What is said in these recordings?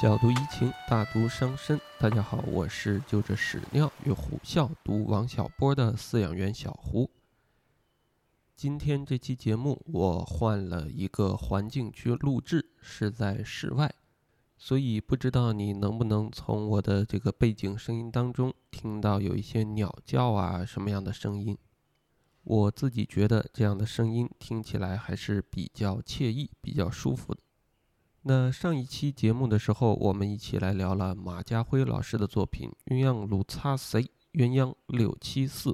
小读怡情，大读伤身。大家好，我是就着屎尿与虎啸读王小波的饲养员小胡。今天这期节目我换了一个环境去录制，是在室外，所以不知道你能不能从我的这个背景声音当中听到有一些鸟叫啊什么样的声音。我自己觉得这样的声音听起来还是比较惬意、比较舒服的。那上一期节目的时候，我们一起来聊了马家辉老师的作品《鸳鸯鲁擦 C 鸳鸯六七四》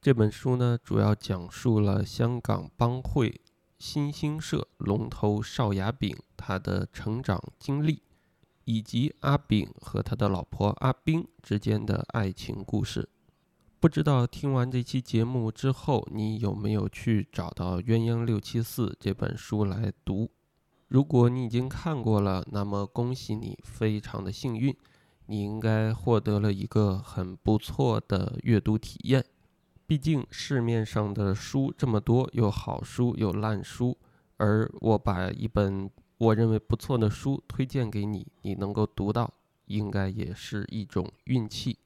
这本书呢，主要讲述了香港帮会新兴社龙头邵雅炳他的成长经历，以及阿炳和他的老婆阿冰之间的爱情故事。不知道听完这期节目之后，你有没有去找到《鸳鸯六七四》这本书来读？如果你已经看过了，那么恭喜你，非常的幸运，你应该获得了一个很不错的阅读体验。毕竟市面上的书这么多，有好书有烂书，而我把一本我认为不错的书推荐给你，你能够读到，应该也是一种运气。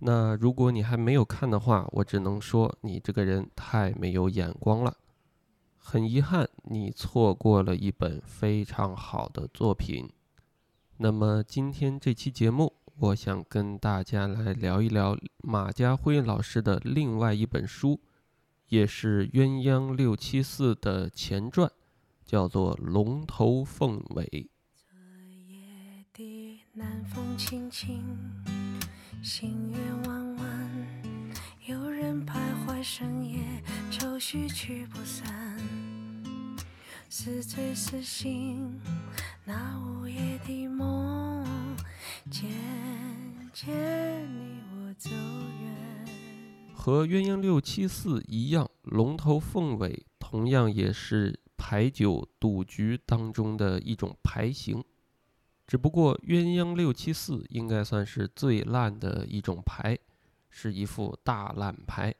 那如果你还没有看的话，我只能说你这个人太没有眼光了。很遗憾，你错过了一本非常好的作品。那么今天这期节目，我想跟大家来聊一聊马家辉老师的另外一本书，也是《鸳鸯六七四》的前传，叫做《龙头凤尾》。昨夜的南风轻轻，星月弯弯，有人徘徊深夜，愁绪驱不散。似醉似醒，那午夜的梦，渐渐离我走远。和鸳鸯六七四一样，龙头凤尾同样也是牌九赌局当中的一种牌型，只不过鸳鸯六七四应该算是最烂的一种牌，是一副大烂牌，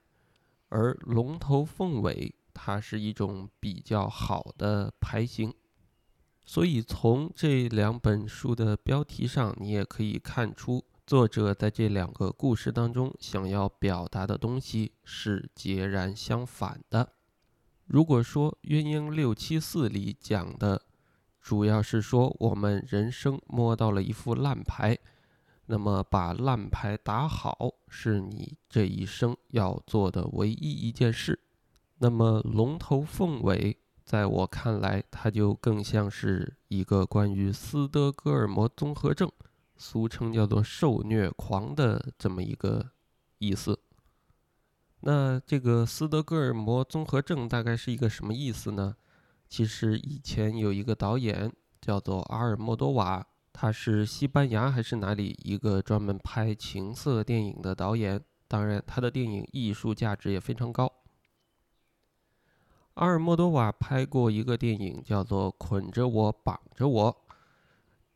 而龙头凤尾。它是一种比较好的牌型，所以从这两本书的标题上，你也可以看出作者在这两个故事当中想要表达的东西是截然相反的。如果说《鸳鸯六七四》里讲的主要是说我们人生摸到了一副烂牌，那么把烂牌打好是你这一生要做的唯一一件事。那么龙头凤尾，在我看来，它就更像是一个关于斯德哥尔摩综合症，俗称叫做受虐狂的这么一个意思。那这个斯德哥尔摩综合症大概是一个什么意思呢？其实以前有一个导演叫做阿尔莫多瓦，他是西班牙还是哪里一个专门拍情色电影的导演，当然他的电影艺术价值也非常高。阿尔莫多瓦拍过一个电影，叫做《捆着我，绑着我》。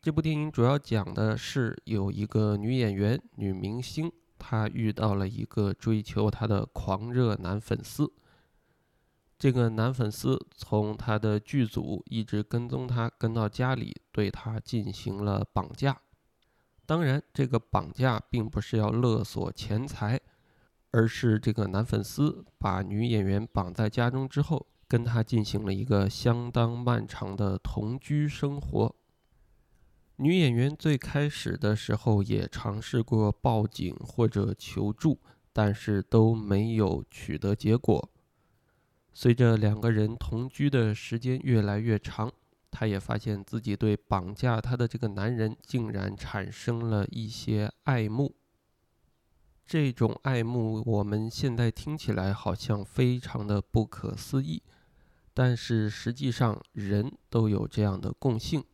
这部电影主要讲的是有一个女演员、女明星，她遇到了一个追求她的狂热男粉丝。这个男粉丝从他的剧组一直跟踪她，跟到家里，对她进行了绑架。当然，这个绑架并不是要勒索钱财。而是这个男粉丝把女演员绑在家中之后，跟她进行了一个相当漫长的同居生活。女演员最开始的时候也尝试过报警或者求助，但是都没有取得结果。随着两个人同居的时间越来越长，她也发现自己对绑架她的这个男人竟然产生了一些爱慕。这种爱慕，我们现在听起来好像非常的不可思议，但是实际上人都有这样的共性，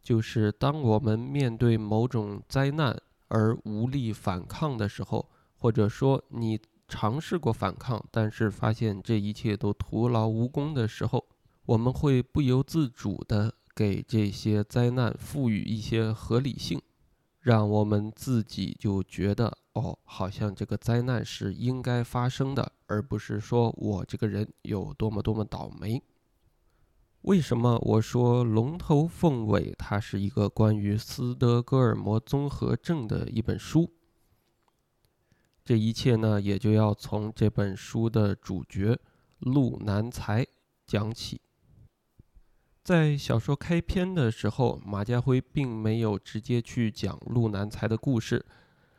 就是当我们面对某种灾难而无力反抗的时候，或者说你尝试过反抗，但是发现这一切都徒劳无功的时候，我们会不由自主的给这些灾难赋予一些合理性。让我们自己就觉得哦，好像这个灾难是应该发生的，而不是说我这个人有多么多么倒霉。为什么我说《龙头凤尾》它是一个关于斯德哥尔摩综合症的一本书？这一切呢，也就要从这本书的主角陆南才讲起。在小说开篇的时候，马家辉并没有直接去讲陆南才的故事，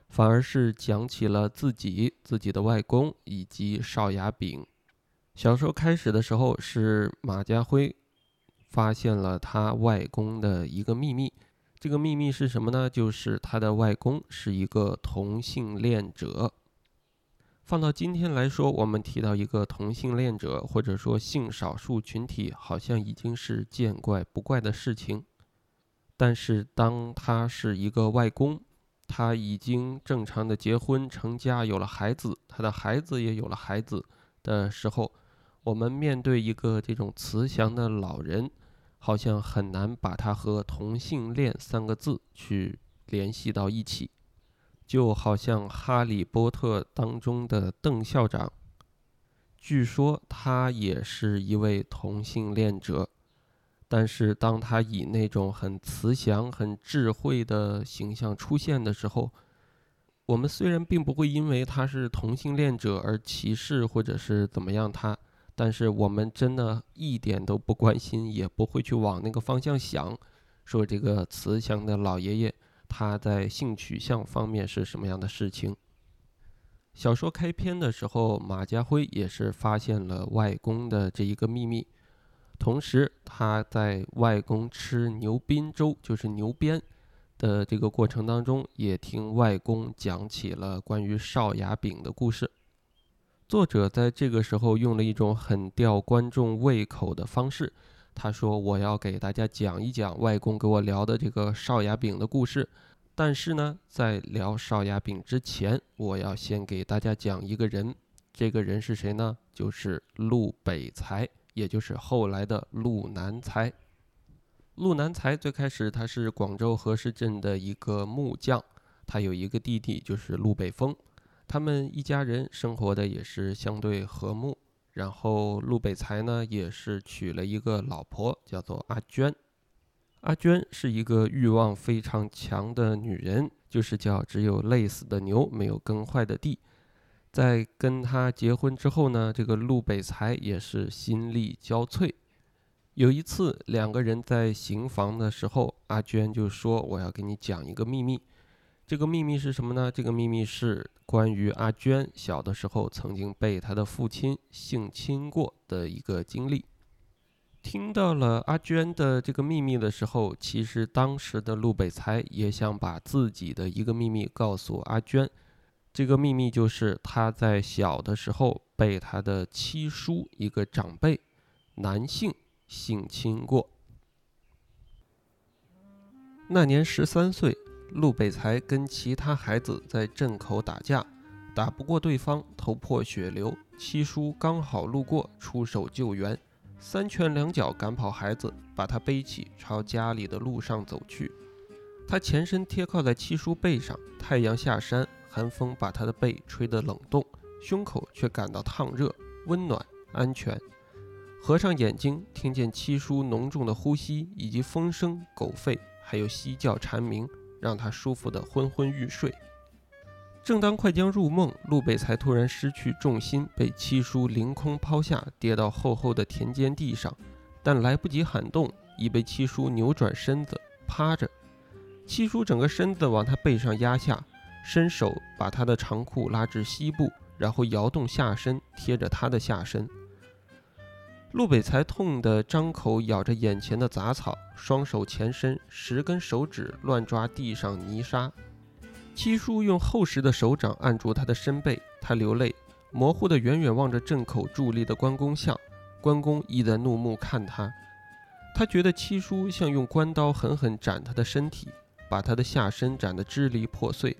反而是讲起了自己、自己的外公以及邵雅炳。小说开始的时候，是马家辉发现了他外公的一个秘密。这个秘密是什么呢？就是他的外公是一个同性恋者。放到今天来说，我们提到一个同性恋者，或者说性少数群体，好像已经是见怪不怪的事情。但是，当他是一个外公，他已经正常的结婚成家，有了孩子，他的孩子也有了孩子的时候，我们面对一个这种慈祥的老人，好像很难把他和同性恋三个字去联系到一起。就好像《哈利波特》当中的邓校长，据说他也是一位同性恋者，但是当他以那种很慈祥、很智慧的形象出现的时候，我们虽然并不会因为他是同性恋者而歧视或者是怎么样他，但是我们真的一点都不关心，也不会去往那个方向想，说这个慈祥的老爷爷。他在性取向方面是什么样的事情？小说开篇的时候，马家辉也是发现了外公的这一个秘密，同时他在外公吃牛鞭粥，就是牛鞭的这个过程当中，也听外公讲起了关于少牙饼的故事。作者在这个时候用了一种很吊观众胃口的方式。他说：“我要给大家讲一讲外公给我聊的这个少牙饼的故事。但是呢，在聊少牙饼之前，我要先给大家讲一个人。这个人是谁呢？就是陆北才，也就是后来的陆南才。陆南才最开始他是广州河市镇的一个木匠，他有一个弟弟，就是陆北风。他们一家人生活的也是相对和睦。”然后陆北才呢，也是娶了一个老婆，叫做阿娟。阿娟是一个欲望非常强的女人，就是叫只有累死的牛，没有耕坏的地。在跟他结婚之后呢，这个陆北才也是心力交瘁。有一次，两个人在行房的时候，阿娟就说：“我要给你讲一个秘密。”这个秘密是什么呢？这个秘密是关于阿娟小的时候曾经被她的父亲性侵过的一个经历。听到了阿娟的这个秘密的时候，其实当时的陆北才也想把自己的一个秘密告诉阿娟。这个秘密就是他在小的时候被他的七叔一个长辈男性性侵过。那年十三岁。陆北才跟其他孩子在镇口打架，打不过对方，头破血流。七叔刚好路过，出手救援，三拳两脚赶跑孩子，把他背起，朝家里的路上走去。他前身贴靠在七叔背上，太阳下山，寒风把他的背吹得冷冻，胸口却感到烫热、温暖、安全。合上眼睛，听见七叔浓重的呼吸，以及风声、狗吠，还有犀叫蝉鸣。让他舒服的昏昏欲睡。正当快将入梦，陆北才突然失去重心，被七叔凌空抛下，跌到厚厚的田间地上。但来不及喊动，已被七叔扭转身子趴着。七叔整个身子往他背上压下，伸手把他的长裤拉至膝部，然后摇动下身，贴着他的下身。陆北才痛得张口咬着眼前的杂草，双手前伸，十根手指乱抓地上泥沙。七叔用厚实的手掌按住他的身背，他流泪，模糊的远远望着镇口伫立的关公像。关公亦在怒目看他，他觉得七叔像用关刀狠狠斩他的身体，把他的下身斩得支离破碎，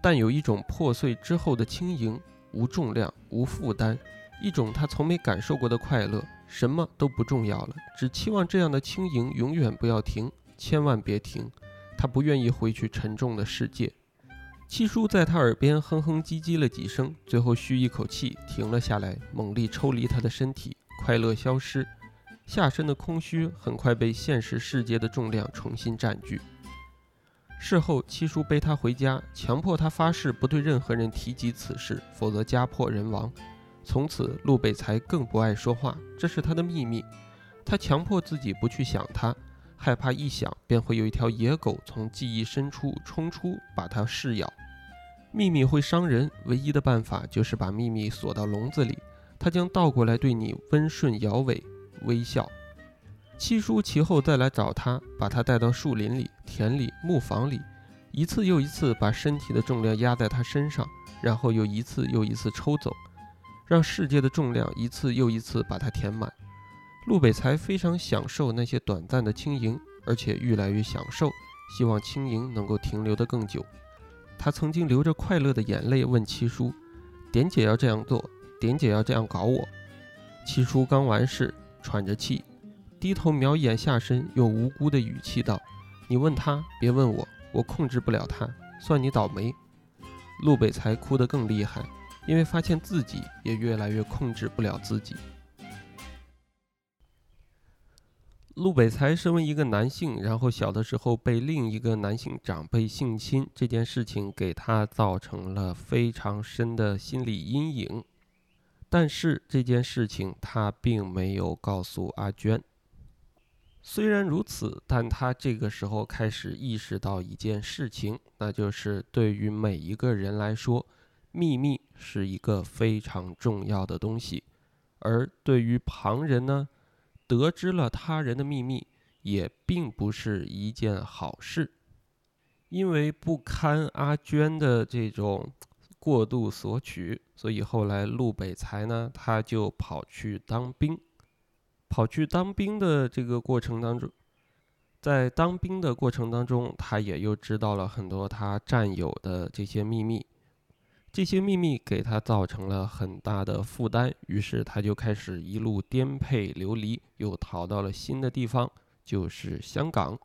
但有一种破碎之后的轻盈，无重量，无负担，一种他从没感受过的快乐。什么都不重要了，只期望这样的轻盈永远不要停，千万别停。他不愿意回去沉重的世界。七叔在他耳边哼哼唧唧了几声，最后吁一口气，停了下来，猛力抽离他的身体，快乐消失。下身的空虚很快被现实世界的重量重新占据。事后，七叔背他回家，强迫他发誓不对任何人提及此事，否则家破人亡。从此，陆北才更不爱说话，这是他的秘密。他强迫自己不去想他，害怕一想便会有一条野狗从记忆深处冲出，把他噬咬。秘密会伤人，唯一的办法就是把秘密锁到笼子里，它将倒过来对你温顺摇尾。微笑，七叔其后再来找他，把他带到树林里、田里、木房里，一次又一次把身体的重量压在他身上，然后又一次又一次抽走，让世界的重量一次又一次把它填满。陆北才非常享受那些短暂的轻盈，而且越来越享受，希望轻盈能够停留得更久。他曾经流着快乐的眼泪问七叔：“点姐要这样做，点姐要这样搞我。”七叔刚完事。喘着气，低头瞄一眼下身，用无辜的语气道：“你问他，别问我，我控制不了他，算你倒霉。”陆北才哭得更厉害，因为发现自己也越来越控制不了自己。陆北才身为一个男性，然后小的时候被另一个男性长辈性侵，这件事情给他造成了非常深的心理阴影。但是这件事情他并没有告诉阿娟。虽然如此，但他这个时候开始意识到一件事情，那就是对于每一个人来说，秘密是一个非常重要的东西。而对于旁人呢，得知了他人的秘密，也并不是一件好事，因为不堪阿娟的这种。过度索取，所以后来陆北才呢，他就跑去当兵。跑去当兵的这个过程当中，在当兵的过程当中，他也又知道了很多他战友的这些秘密。这些秘密给他造成了很大的负担，于是他就开始一路颠沛流离，又逃到了新的地方，就是香港。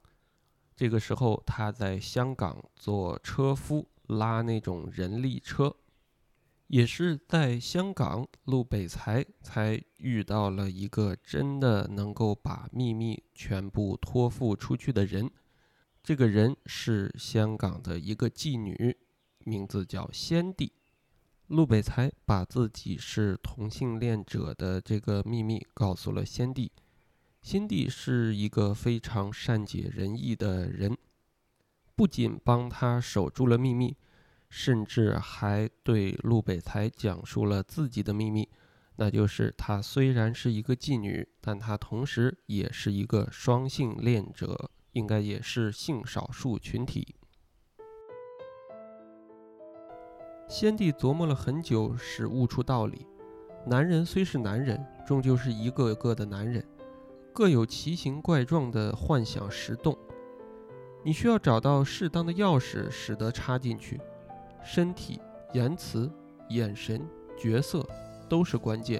这个时候，他在香港做车夫。拉那种人力车，也是在香港，陆北才才遇到了一个真的能够把秘密全部托付出去的人。这个人是香港的一个妓女，名字叫仙帝。陆北才把自己是同性恋者的这个秘密告诉了先帝。先帝是一个非常善解人意的人。不仅帮他守住了秘密，甚至还对陆北才讲述了自己的秘密，那就是他虽然是一个妓女，但他同时也是一个双性恋者，应该也是性少数群体。先帝琢磨了很久，是悟出道理：男人虽是男人，终究是一个个的男人，各有奇形怪状的幻想石洞。你需要找到适当的钥匙，使得插进去。身体、言辞、眼神、角色都是关键。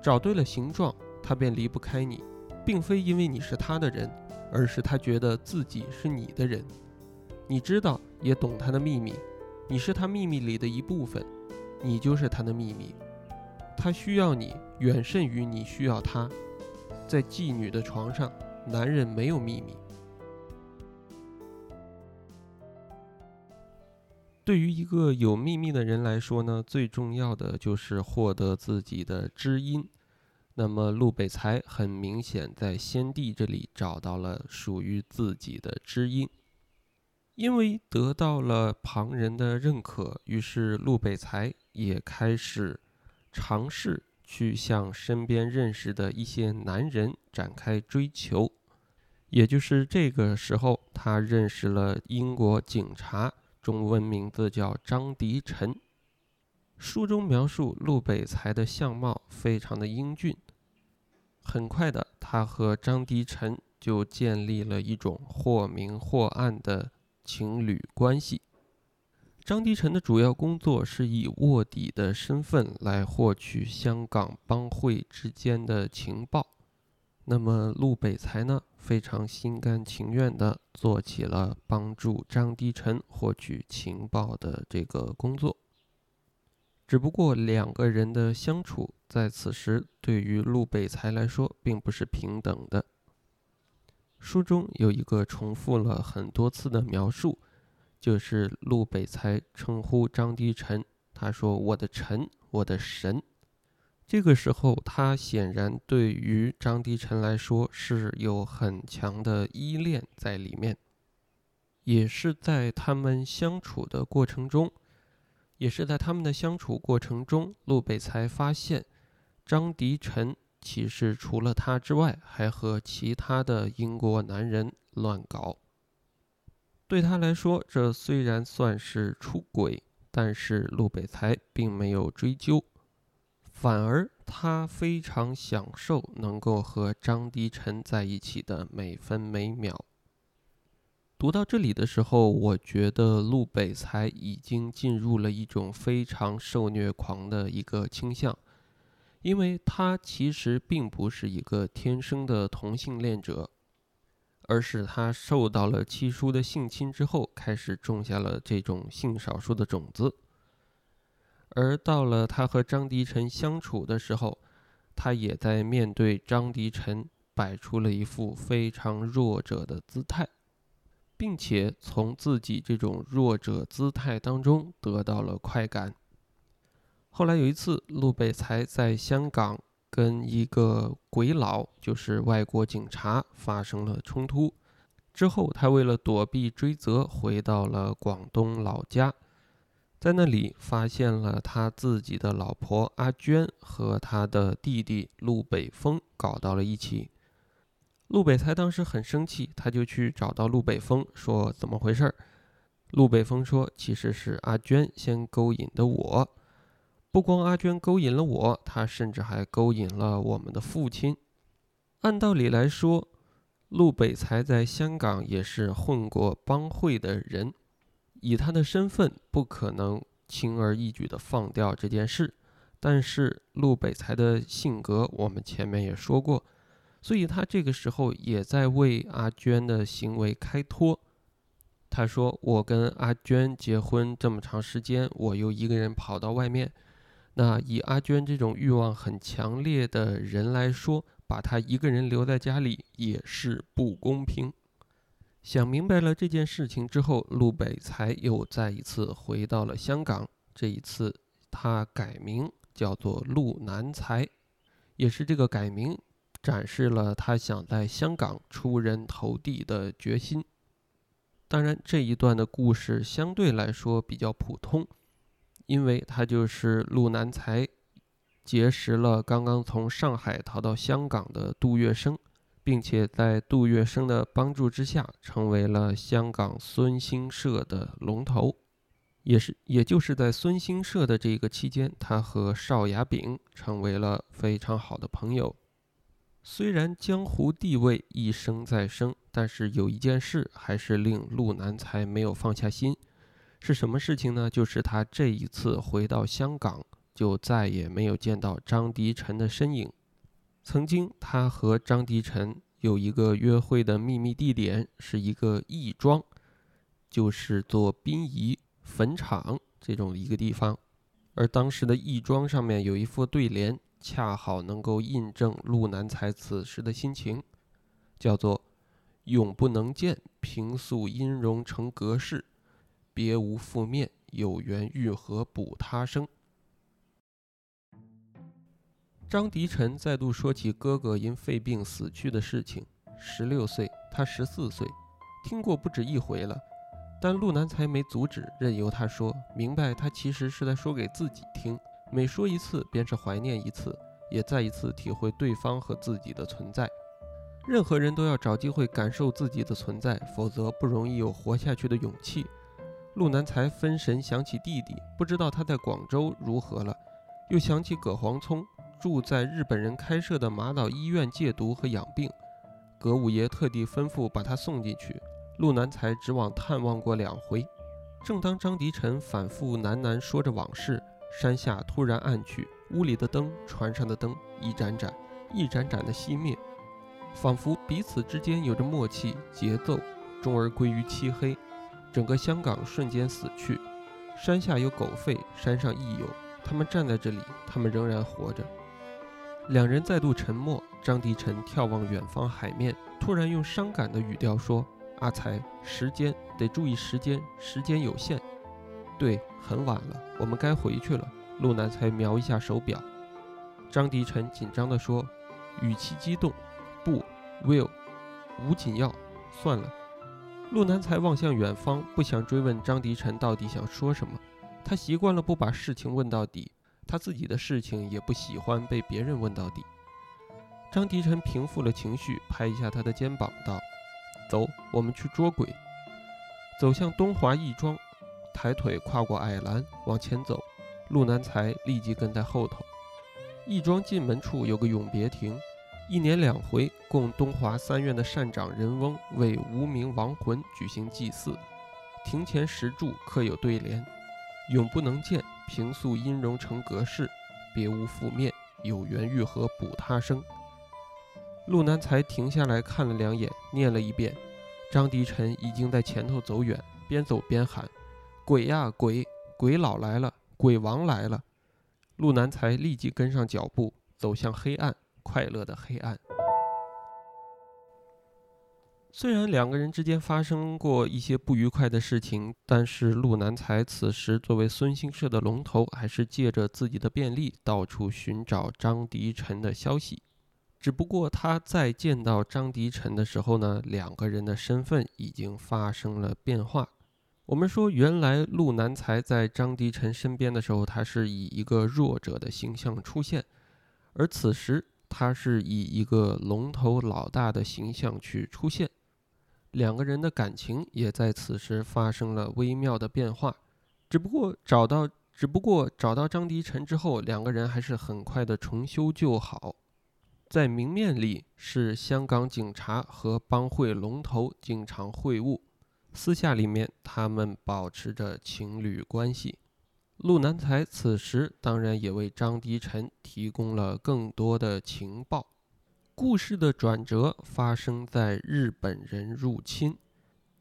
找对了形状，他便离不开你，并非因为你是他的人，而是他觉得自己是你的人。你知道也懂他的秘密，你是他秘密里的一部分，你就是他的秘密。他需要你远甚于你需要他。在妓女的床上，男人没有秘密。对于一个有秘密的人来说呢，最重要的就是获得自己的知音。那么陆北才很明显在先帝这里找到了属于自己的知音，因为得到了旁人的认可，于是陆北才也开始尝试去向身边认识的一些男人展开追求。也就是这个时候，他认识了英国警察。中文名字叫张迪晨。书中描述陆北才的相貌非常的英俊。很快的，他和张迪晨就建立了一种或明或暗的情侣关系。张迪晨的主要工作是以卧底的身份来获取香港帮会之间的情报。那么陆北才呢？非常心甘情愿地做起了帮助张迪晨获取情报的这个工作。只不过两个人的相处在此时对于陆北才来说并不是平等的。书中有一个重复了很多次的描述，就是陆北才称呼张迪晨，他说：“我的臣，我的神。”这个时候，他显然对于张迪晨来说是有很强的依恋在里面，也是在他们相处的过程中，也是在他们的相处过程中，陆北才发现张迪晨。其实除了他之外，还和其他的英国男人乱搞。对他来说，这虽然算是出轨，但是陆北才并没有追究，反而他非常享受能够和张迪晨在一起的每分每秒。读到这里的时候，我觉得陆北才已经进入了一种非常受虐狂的一个倾向。因为他其实并不是一个天生的同性恋者，而是他受到了七叔的性侵之后，开始种下了这种性少数的种子。而到了他和张迪晨相处的时候，他也在面对张迪晨摆出了一副非常弱者的姿态，并且从自己这种弱者姿态当中得到了快感。后来有一次，陆北才在香港跟一个鬼佬，就是外国警察发生了冲突。之后，他为了躲避追责，回到了广东老家，在那里发现了他自己的老婆阿娟和他的弟弟陆北风搞到了一起。陆北才当时很生气，他就去找到陆北风说：“怎么回事？”陆北风说：“其实是阿娟先勾引的我。”不光阿娟勾引了我，她甚至还勾引了我们的父亲。按道理来说，陆北才在香港也是混过帮会的人，以他的身份不可能轻而易举地放掉这件事。但是陆北才的性格，我们前面也说过，所以他这个时候也在为阿娟的行为开脱。他说：“我跟阿娟结婚这么长时间，我又一个人跑到外面。”那以阿娟这种欲望很强烈的人来说，把她一个人留在家里也是不公平。想明白了这件事情之后，陆北才又再一次回到了香港。这一次，他改名叫做陆南才，也是这个改名展示了他想在香港出人头地的决心。当然，这一段的故事相对来说比较普通。因为他就是陆南才，结识了刚刚从上海逃到香港的杜月笙，并且在杜月笙的帮助之下，成为了香港孙兴社的龙头。也是，也就是在孙兴社的这个期间，他和邵雅炳成为了非常好的朋友。虽然江湖地位一升再升，但是有一件事还是令陆南才没有放下心。是什么事情呢？就是他这一次回到香港，就再也没有见到张迪晨的身影。曾经，他和张迪晨有一个约会的秘密地点，是一个义庄，就是做殡仪坟场这种一个地方。而当时的义庄上面有一副对联，恰好能够印证陆南才此时的心情，叫做“永不能见，平素音容成隔世”。别无负面，有缘欲合补他生。张迪晨再度说起哥哥因肺病死去的事情。十六岁，他十四岁，听过不止一回了。但陆南才没阻止，任由他说，明白他其实是在说给自己听。每说一次，便是怀念一次，也再一次体会对方和自己的存在。任何人都要找机会感受自己的存在，否则不容易有活下去的勇气。陆南才分神想起弟弟，不知道他在广州如何了，又想起葛黄聪住在日本人开设的马岛医院戒毒和养病，葛五爷特地吩咐把他送进去。陆南才只往探望过两回。正当张迪晨反复喃喃说着往事，山下突然暗去，屋里的灯、船上的灯一盏盏、一盏盏的熄灭，仿佛彼此之间有着默契、节奏，终而归于漆黑。整个香港瞬间死去，山下有狗吠，山上亦有，他们站在这里，他们仍然活着。两人再度沉默。张迪晨眺望远方海面，突然用伤感的语调说：“阿才，时间得注意时间，时间有限。对，很晚了，我们该回去了。”陆南才瞄一下手表。张迪晨紧张地说，语气激动：“不，Will，无紧要，算了。”陆南才望向远方，不想追问张迪晨到底想说什么。他习惯了不把事情问到底，他自己的事情也不喜欢被别人问到底。张迪晨平复了情绪，拍一下他的肩膀，道：“走，我们去捉鬼。”走向东华义庄，抬腿跨过矮栏往前走。陆南才立即跟在后头。义庄进门处有个永别亭。一年两回，供东华三院的善长仁翁为无名亡魂举行祭祀。庭前石柱刻有对联：“永不能见，平素音容成隔世，别无复面，有缘愈合补他生。”陆南才停下来看了两眼，念了一遍。张迪晨已经在前头走远，边走边喊：“鬼呀鬼！鬼老来了，鬼王来了！”陆南才立即跟上脚步，走向黑暗。快乐的黑暗。虽然两个人之间发生过一些不愉快的事情，但是陆南才此时作为孙兴社的龙头，还是借着自己的便利到处寻找张迪晨的消息。只不过他在见到张迪晨的时候呢，两个人的身份已经发生了变化。我们说，原来陆南才在张迪晨身边的时候，他是以一个弱者的形象出现，而此时。他是以一个龙头老大的形象去出现，两个人的感情也在此时发生了微妙的变化。只不过找到，只不过找到张迪晨之后，两个人还是很快的重修旧好。在明面里是香港警察和帮会龙头经常会晤，私下里面他们保持着情侣关系。陆南才此时当然也为张迪晨提供了更多的情报。故事的转折发生在日本人入侵。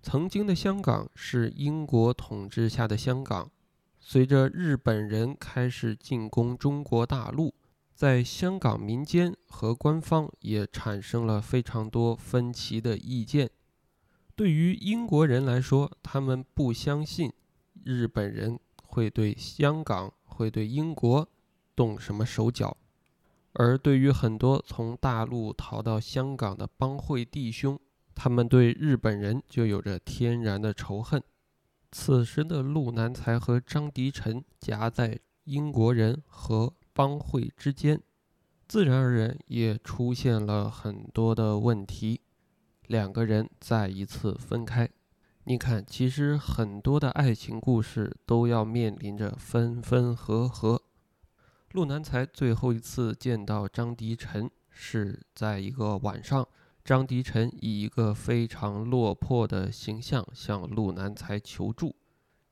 曾经的香港是英国统治下的香港，随着日本人开始进攻中国大陆，在香港民间和官方也产生了非常多分歧的意见。对于英国人来说，他们不相信日本人。会对香港、会对英国动什么手脚？而对于很多从大陆逃到香港的帮会弟兄，他们对日本人就有着天然的仇恨。此时的陆南才和张迪臣夹在英国人和帮会之间，自然而然也出现了很多的问题。两个人再一次分开。你看，其实很多的爱情故事都要面临着分分合合。陆南才最后一次见到张迪晨是在一个晚上，张迪晨以一个非常落魄的形象向陆南才求助。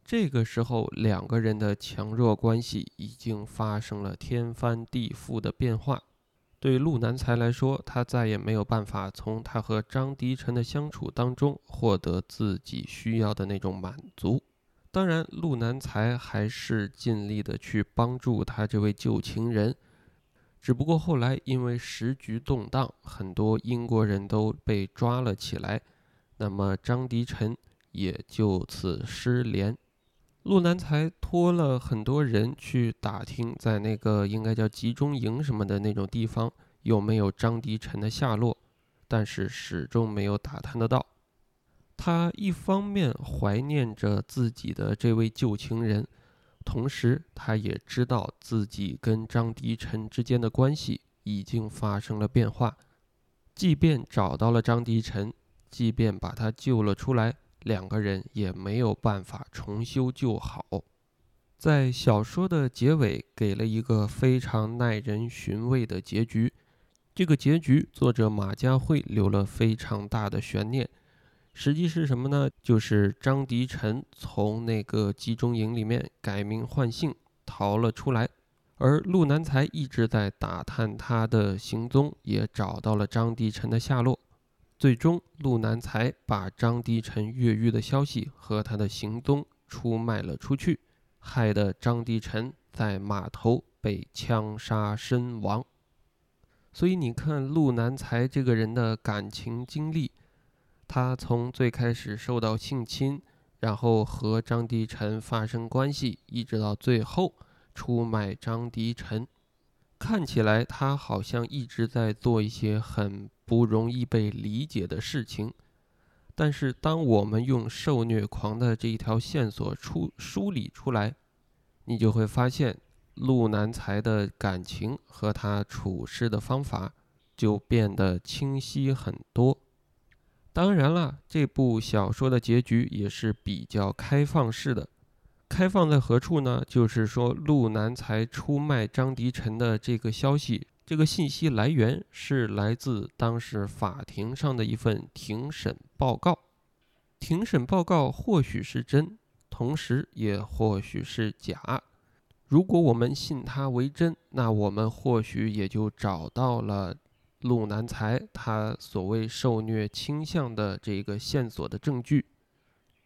这个时候，两个人的强弱关系已经发生了天翻地覆的变化。对陆南才来说，他再也没有办法从他和张迪晨的相处当中获得自己需要的那种满足。当然，陆南才还是尽力的去帮助他这位旧情人，只不过后来因为时局动荡，很多英国人都被抓了起来，那么张迪晨也就此失联。陆南才托了很多人去打听，在那个应该叫集中营什么的那种地方有没有张迪晨的下落，但是始终没有打探得到。他一方面怀念着自己的这位旧情人，同时他也知道自己跟张迪晨之间的关系已经发生了变化。即便找到了张迪晨，即便把他救了出来。两个人也没有办法重修旧好，在小说的结尾给了一个非常耐人寻味的结局。这个结局，作者马家辉留了非常大的悬念。实际是什么呢？就是张迪晨从那个集中营里面改名换姓逃了出来，而陆南才一直在打探他的行踪，也找到了张迪晨的下落。最终，陆南才把张迪晨越狱的消息和他的行踪出卖了出去，害得张迪臣在码头被枪杀身亡。所以你看陆南才这个人的感情经历，他从最开始受到性侵，然后和张迪臣发生关系，一直到最后出卖张迪臣，看起来他好像一直在做一些很不容易被理解的事情。但是，当我们用受虐狂的这一条线索出梳理出来，你就会发现。陆南才的感情和他处事的方法就变得清晰很多。当然了，这部小说的结局也是比较开放式的。开放在何处呢？就是说，陆南才出卖张迪臣的这个消息，这个信息来源是来自当时法庭上的一份庭审报告。庭审报告或许是真，同时也或许是假。如果我们信他为真，那我们或许也就找到了陆南才他所谓受虐倾向的这个线索的证据。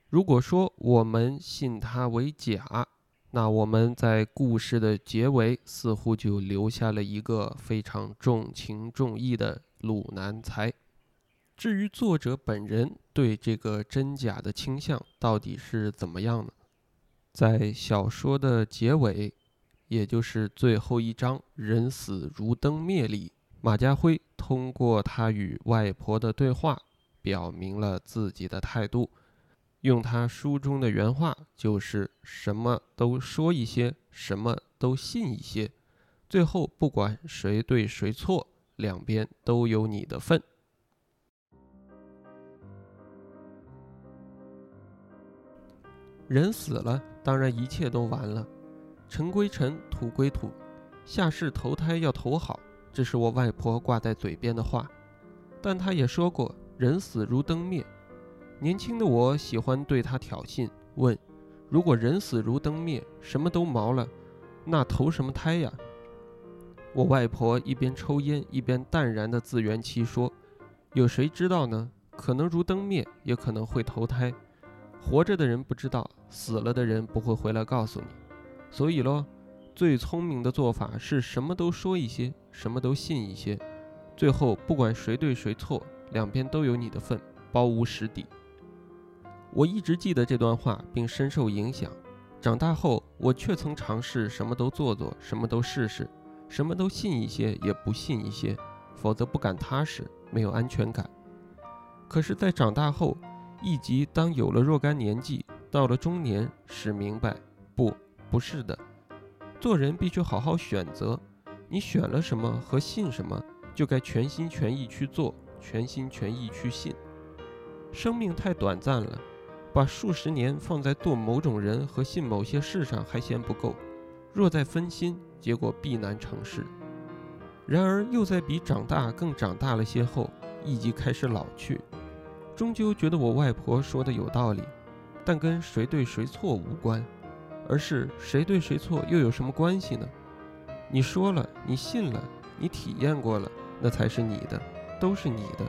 如果说我们信他为假，那我们在故事的结尾似乎就留下了一个非常重情重义的鲁南才。至于作者本人对这个真假的倾向到底是怎么样呢？在小说的结尾，也就是最后一章《人死如灯灭》里，马家辉通过他与外婆的对话，表明了自己的态度。用他书中的原话，就是什么都说一些，什么都信一些，最后不管谁对谁错，两边都有你的份。人死了。当然，一切都完了。尘归尘，土归土，下世投胎要投好，这是我外婆挂在嘴边的话。但她也说过，人死如灯灭。年轻的我喜欢对他挑衅，问：如果人死如灯灭，什么都毛了，那投什么胎呀？我外婆一边抽烟，一边淡然地自圆其说：有谁知道呢？可能如灯灭，也可能会投胎。活着的人不知道，死了的人不会回来告诉你。所以咯，最聪明的做法是什么都说一些，什么都信一些，最后不管谁对谁错，两边都有你的份，包无实底。我一直记得这段话，并深受影响。长大后，我却曾尝试什么都做做，什么都试试，什么都信一些，也不信一些，否则不敢踏实，没有安全感。可是，在长大后，以及当有了若干年纪，到了中年时，明白不，不是的。做人必须好好选择，你选了什么和信什么，就该全心全意去做，全心全意去信。生命太短暂了，把数十年放在做某种人和信某些事上还嫌不够，若再分心，结果必难成事。然而，又在比长大更长大了些后，意即开始老去。终究觉得我外婆说的有道理，但跟谁对谁错无关，而是谁对谁错又有什么关系呢？你说了，你信了，你体验过了，那才是你的，都是你的，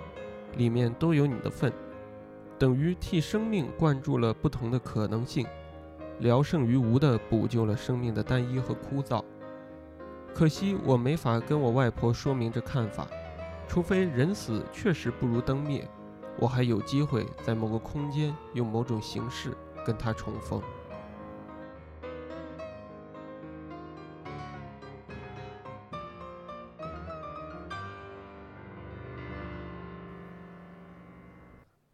里面都有你的份，等于替生命灌注了不同的可能性，聊胜于无的补救了生命的单一和枯燥。可惜我没法跟我外婆说明这看法，除非人死确实不如灯灭。我还有机会在某个空间用某种形式跟她重逢。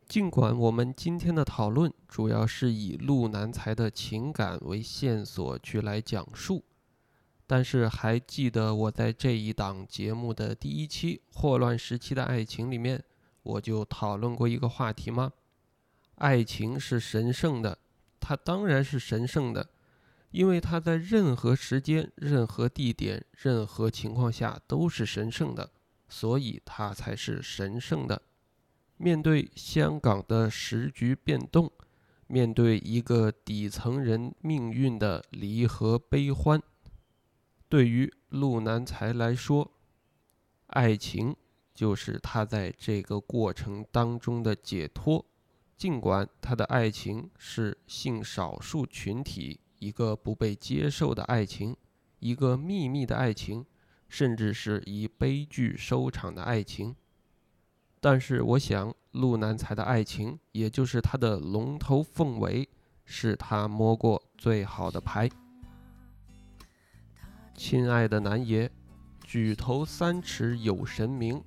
尽管我们今天的讨论主要是以陆南才的情感为线索去来讲述，但是还记得我在这一档节目的第一期《霍乱时期的爱情》里面。我就讨论过一个话题吗？爱情是神圣的，它当然是神圣的，因为它在任何时间、任何地点、任何情况下都是神圣的，所以它才是神圣的。面对香港的时局变动，面对一个底层人命运的离合悲欢，对于陆南才来说，爱情。就是他在这个过程当中的解脱，尽管他的爱情是性少数群体一个不被接受的爱情，一个秘密的爱情，甚至是以悲剧收场的爱情。但是，我想陆南才的爱情，也就是他的龙头凤尾，是他摸过最好的牌。亲爱的南爷，举头三尺有神明，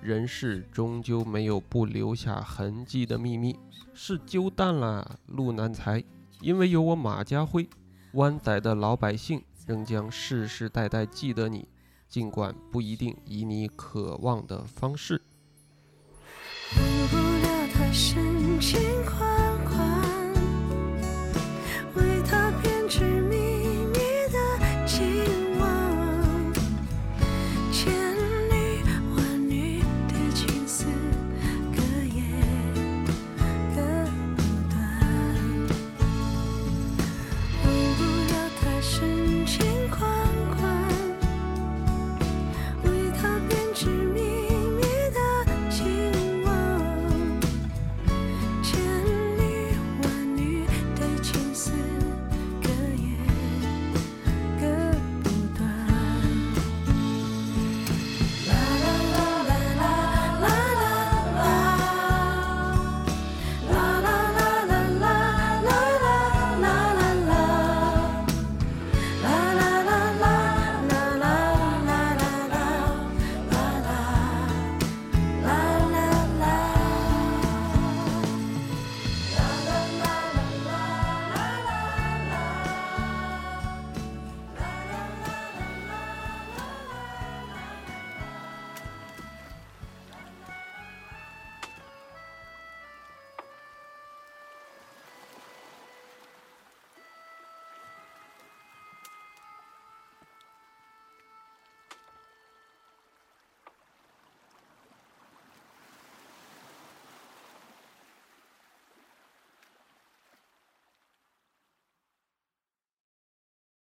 人世终究没有不留下痕迹的秘密。是揪淡了陆南才，因为有我马家辉，湾仔的老百姓仍将世世代代记得你，尽管不一定以你渴望的方式。忘不了他深情款。